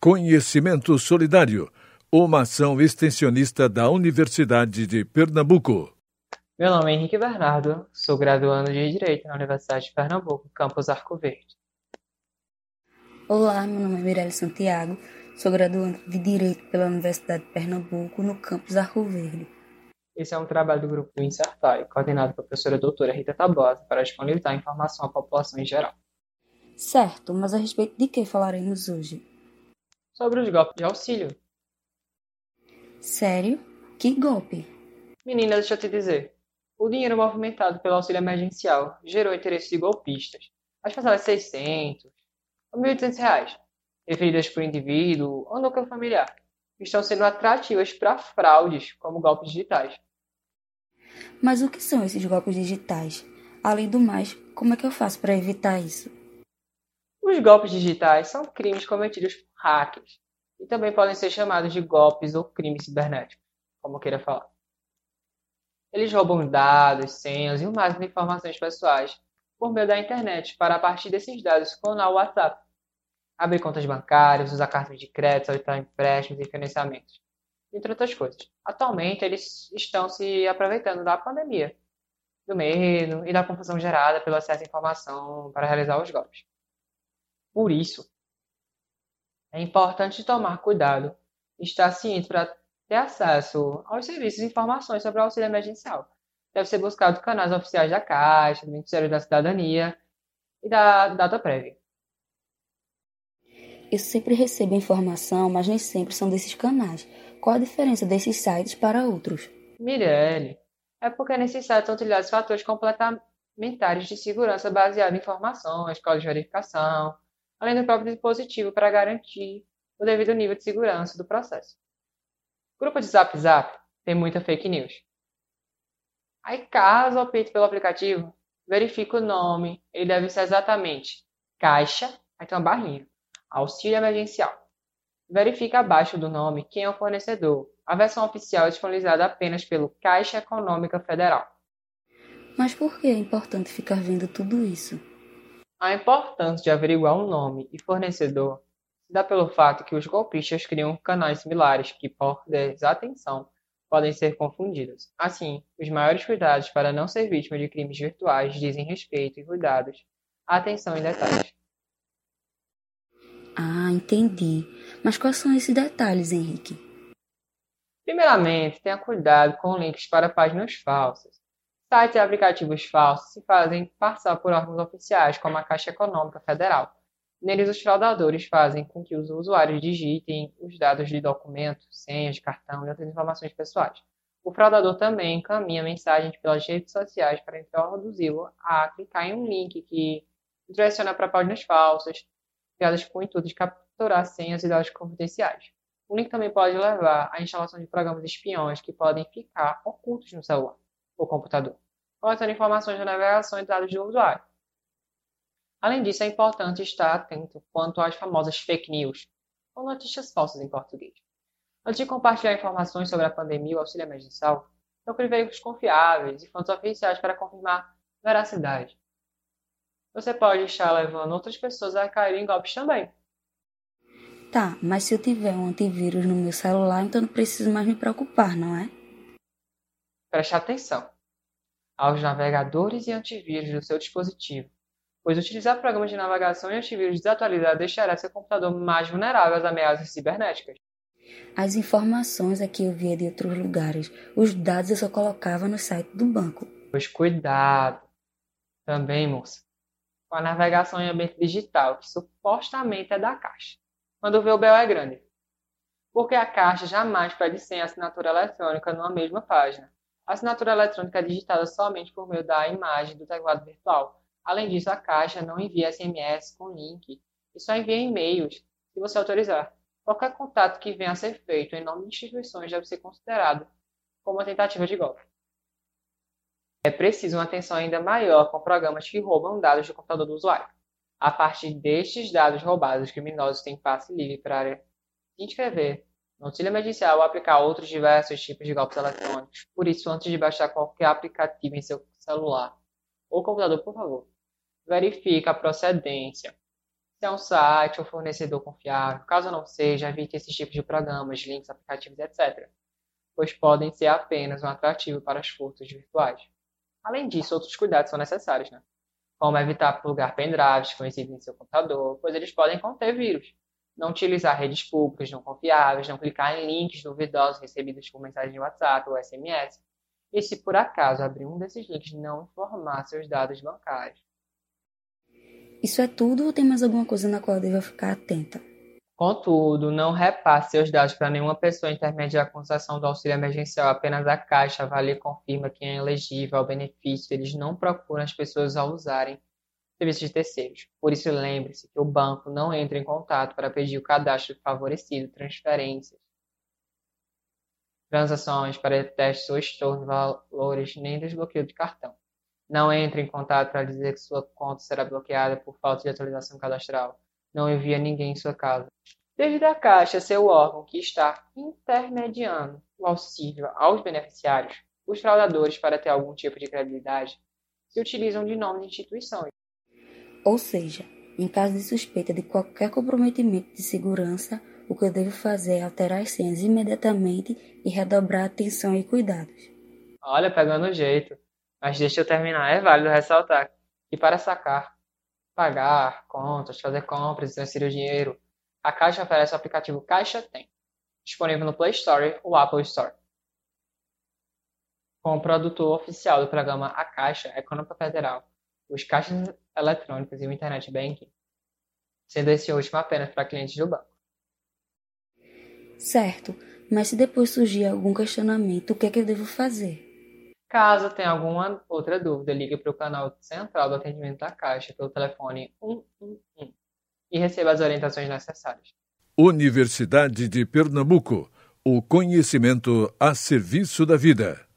Conhecimento Solidário, uma ação extensionista da Universidade de Pernambuco. Meu nome é Henrique Bernardo, sou graduando de Direito na Universidade de Pernambuco, campus Arco Verde. Olá, meu nome é Mirelle Santiago, sou graduando de Direito pela Universidade de Pernambuco, no campus Arco Verde. Esse é um trabalho do grupo Insertai, coordenado pela professora doutora Rita Tabosa, para disponibilizar informação à população em geral. Certo, mas a respeito de que falaremos hoje? Sobre os golpes de auxílio. Sério? Que golpe? Menina, deixa eu te dizer. O dinheiro movimentado pelo auxílio emergencial gerou interesse de golpistas. As parcelas 600 ou 1.800 reais, referidas por indivíduo ou núcleo familiar, estão sendo atrativas para fraudes, como golpes digitais. Mas o que são esses golpes digitais? Além do mais, como é que eu faço para evitar isso? Os golpes digitais são crimes cometidos hackers e também podem ser chamados de golpes ou crimes cibernéticos, como queira falar. Eles roubam dados, senhas e o máximo de informações pessoais por meio da internet para, a partir desses dados, clonar o WhatsApp, abrir contas bancárias, usar cartões de crédito, solicitar empréstimos e financiamentos, entre outras coisas. Atualmente, eles estão se aproveitando da pandemia, do medo e da confusão gerada pelo acesso à informação para realizar os golpes. Por isso, é importante tomar cuidado e estar ciente para ter acesso aos serviços e informações sobre o auxílio emergencial. Deve ser buscado canais oficiais da Caixa, do Ministério da Cidadania e da data prévia. Eu sempre recebo informação, mas nem sempre são desses canais. Qual a diferença desses sites para outros? Mirelle, é porque nesses sites são utilizados fatores complementares de segurança baseados em informações, código de verificação, além do próprio dispositivo para garantir o devido nível de segurança do processo. Grupo de Zap Zap tem muita fake news. Aí, caso opte pelo aplicativo, verifique o nome, ele deve ser exatamente Caixa, aí tem uma barrinha, Auxílio Emergencial. Verifique abaixo do nome quem é o fornecedor. A versão oficial é disponibilizada apenas pelo Caixa Econômica Federal. Mas por que é importante ficar vendo tudo isso? A importância de averiguar o nome e fornecedor se dá pelo fato que os golpistas criam canais similares que, por desatenção, podem ser confundidos. Assim, os maiores cuidados para não ser vítima de crimes virtuais dizem respeito e cuidados, atenção em detalhes. Ah, entendi. Mas quais são esses detalhes, Henrique? Primeiramente, tenha cuidado com links para páginas falsas. Sites e aplicativos falsos se fazem passar por órgãos oficiais, como a Caixa Econômica Federal. Neles, os fraudadores fazem com que os usuários digitem os dados de documento, senhas de cartão e outras informações pessoais. O fraudador também encaminha mensagens pelas redes sociais para introduzi-lo a clicar em um link que direciona para páginas falsas, criadas com o intuito de capturar senhas e dados confidenciais. O link também pode levar à instalação de programas espiões que podem ficar ocultos no celular o computador, coletando informações de navegação e dados do usuário. Além disso, é importante estar atento quanto às famosas fake news, ou notícias falsas em português. Antes de compartilhar informações sobre a pandemia ou auxílio emergencial, procure veículos confiáveis e fontes oficiais para confirmar veracidade. Você pode estar levando outras pessoas a caírem em golpes também. Tá, mas se eu tiver um antivírus no meu celular, então não preciso mais me preocupar, não é? Preste atenção aos navegadores e antivírus do seu dispositivo, pois utilizar programas de navegação e antivírus desatualizados deixará seu computador mais vulnerável às ameaças cibernéticas. As informações aqui eu via de outros lugares. Os dados eu só colocava no site do banco. Pois cuidado. Também, moça, com a navegação em ambiente digital, que supostamente é da Caixa. Quando vê o BO é grande. Porque a Caixa jamais pede senha assinatura eletrônica numa mesma página. Assinatura eletrônica é digitada somente por meio da imagem do teclado virtual. Além disso, a Caixa não envia SMS com link e só envia e-mails se você autorizar. Qualquer contato que venha a ser feito em nome de instituições deve ser considerado como uma tentativa de golpe. É preciso uma atenção ainda maior com programas que roubam dados do computador do usuário. A partir destes dados roubados, os criminosos têm passe livre para se inscrever no auxílio emergencial, aplicar outros diversos tipos de golpes eletrônicos. Por isso, antes de baixar qualquer aplicativo em seu celular ou computador, por favor, verifique a procedência. se é um site ou fornecedor confiável. Caso não seja, evite esses tipos de programas, links, aplicativos, etc., pois podem ser apenas um atrativo para os furtos virtuais. Além disso, outros cuidados são necessários, né? como evitar plugar pendrives conhecidos em seu computador, pois eles podem conter vírus. Não utilizar redes públicas não confiáveis, não clicar em links duvidosos recebidos por mensagem de WhatsApp ou SMS. E se por acaso abrir um desses links, não informar seus dados bancários. Isso é tudo ou tem mais alguma coisa na qual eu devo ficar atenta? Contudo, não repasse seus dados para nenhuma pessoa intermediar a concessão do auxílio emergencial. Apenas a Caixa avalia e confirma quem é elegível ao benefício. Eles não procuram as pessoas ao usarem serviços de terceiros. Por isso, lembre-se que o banco não entra em contato para pedir o cadastro favorecido, transferências, transações para testes ou estorno de valores, nem desbloqueio de cartão. Não entre em contato para dizer que sua conta será bloqueada por falta de atualização cadastral. Não envia ninguém em sua casa. Desde a Caixa ser o órgão que está intermediando o auxílio aos beneficiários, os fraudadores, para ter algum tipo de credibilidade, se utilizam de nomes de instituições. Ou seja, em caso de suspeita de qualquer comprometimento de segurança, o que eu devo fazer é alterar as senhas imediatamente e redobrar atenção e cuidados. Olha, pegando o jeito. Mas deixa eu terminar. É válido ressaltar que para sacar, pagar contas, fazer compras e transferir o dinheiro, a Caixa oferece o aplicativo Caixa Tem, disponível no Play Store ou Apple Store. Como produtor oficial do programa A Caixa Econômica Federal, os caixas eletrônicos e o Internet Banking, sendo esse último apenas para clientes do banco. Certo, mas se depois surgir algum questionamento, o que é que eu devo fazer? Caso tenha alguma outra dúvida, ligue para o canal central do atendimento da Caixa pelo telefone 111 e receba as orientações necessárias. Universidade de Pernambuco. O conhecimento a serviço da vida.